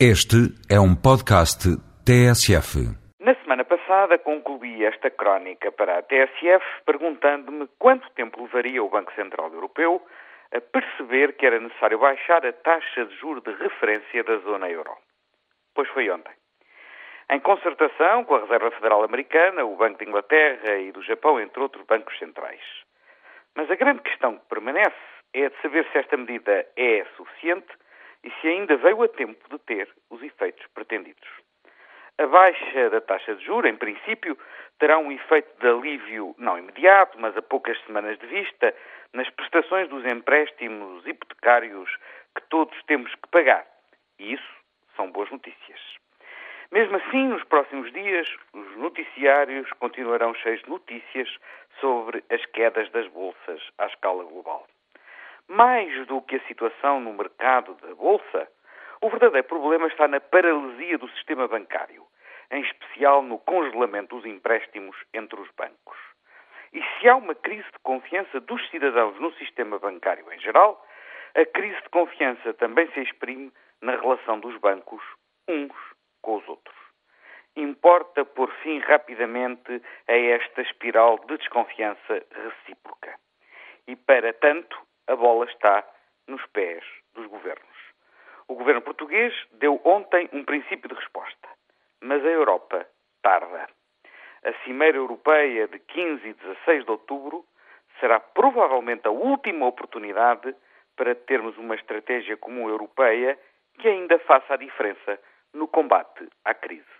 Este é um podcast TSF. Na semana passada concluí esta crónica para a TSF perguntando-me quanto tempo levaria o Banco Central Europeu a perceber que era necessário baixar a taxa de juros de referência da zona euro. Pois foi ontem. Em concertação com a Reserva Federal Americana, o Banco de Inglaterra e do Japão, entre outros bancos centrais. Mas a grande questão que permanece é de saber se esta medida é suficiente e se ainda veio a tempo ter os efeitos pretendidos. A baixa da taxa de juros, em princípio, terá um efeito de alívio não imediato, mas a poucas semanas de vista, nas prestações dos empréstimos hipotecários que todos temos que pagar. E isso são boas notícias. Mesmo assim, nos próximos dias, os noticiários continuarão cheios de notícias sobre as quedas das bolsas à escala global. Mais do que a situação no mercado da Bolsa, o verdadeiro problema está na paralisia do sistema bancário, em especial no congelamento dos empréstimos entre os bancos. E se há uma crise de confiança dos cidadãos no sistema bancário em geral, a crise de confiança também se exprime na relação dos bancos uns com os outros. Importa pôr fim rapidamente a esta espiral de desconfiança recíproca. E para tanto, a bola está nos pés governo português deu ontem um princípio de resposta, mas a Europa tarda. A Cimeira Europeia de 15 e 16 de outubro será provavelmente a última oportunidade para termos uma estratégia comum europeia que ainda faça a diferença no combate à crise.